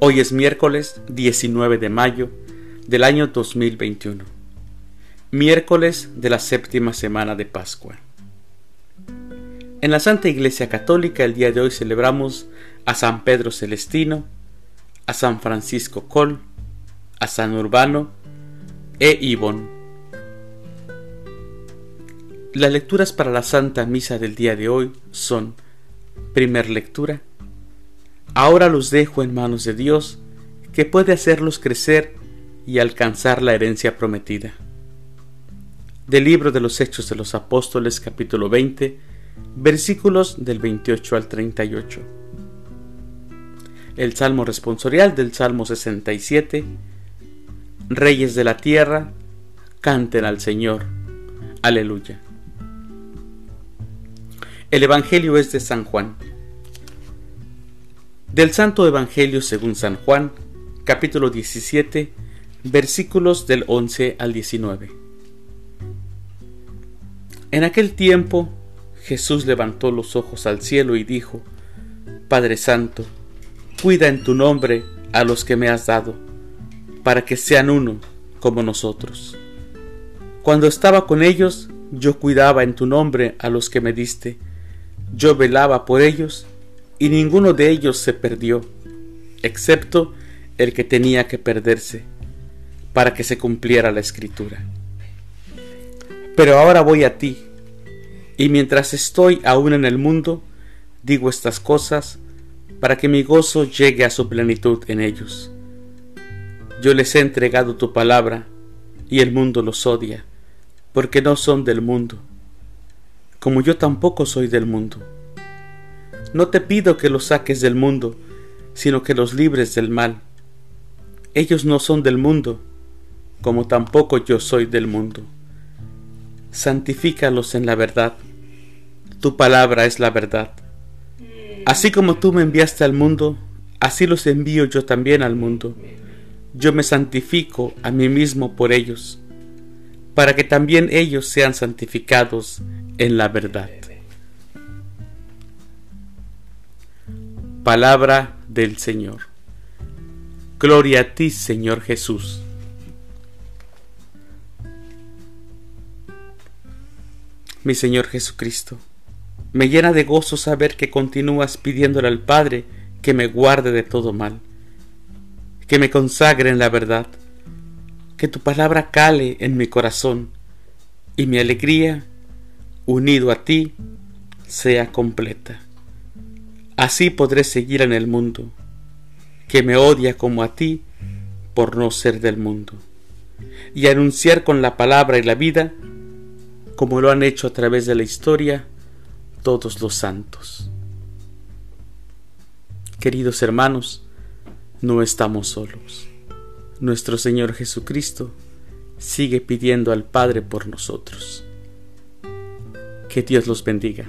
Hoy es miércoles 19 de mayo del año 2021, miércoles de la séptima semana de Pascua. En la Santa Iglesia Católica el día de hoy celebramos a San Pedro Celestino, a San Francisco Col, a San Urbano e Ivón. Las lecturas para la Santa Misa del día de hoy son, primer lectura, Ahora los dejo en manos de Dios, que puede hacerlos crecer y alcanzar la herencia prometida. Del libro de los Hechos de los Apóstoles capítulo 20, versículos del 28 al 38. El Salmo responsorial del Salmo 67. Reyes de la tierra, canten al Señor. Aleluya. El Evangelio es de San Juan. Del Santo Evangelio según San Juan, capítulo 17, versículos del 11 al 19. En aquel tiempo Jesús levantó los ojos al cielo y dijo, Padre Santo, cuida en tu nombre a los que me has dado, para que sean uno como nosotros. Cuando estaba con ellos, yo cuidaba en tu nombre a los que me diste, yo velaba por ellos y ninguno de ellos se perdió, excepto el que tenía que perderse, para que se cumpliera la escritura. Pero ahora voy a ti, y mientras estoy aún en el mundo, digo estas cosas, para que mi gozo llegue a su plenitud en ellos. Yo les he entregado tu palabra, y el mundo los odia, porque no son del mundo, como yo tampoco soy del mundo. No te pido que los saques del mundo, sino que los libres del mal. Ellos no son del mundo, como tampoco yo soy del mundo. Santifícalos en la verdad. Tu palabra es la verdad. Así como tú me enviaste al mundo, así los envío yo también al mundo. Yo me santifico a mí mismo por ellos, para que también ellos sean santificados en la verdad. Palabra del Señor. Gloria a ti, Señor Jesús. Mi Señor Jesucristo, me llena de gozo saber que continúas pidiéndole al Padre que me guarde de todo mal, que me consagre en la verdad, que tu palabra cale en mi corazón y mi alegría, unido a ti, sea completa. Así podré seguir en el mundo, que me odia como a ti por no ser del mundo, y anunciar con la palabra y la vida, como lo han hecho a través de la historia todos los santos. Queridos hermanos, no estamos solos. Nuestro Señor Jesucristo sigue pidiendo al Padre por nosotros. Que Dios los bendiga.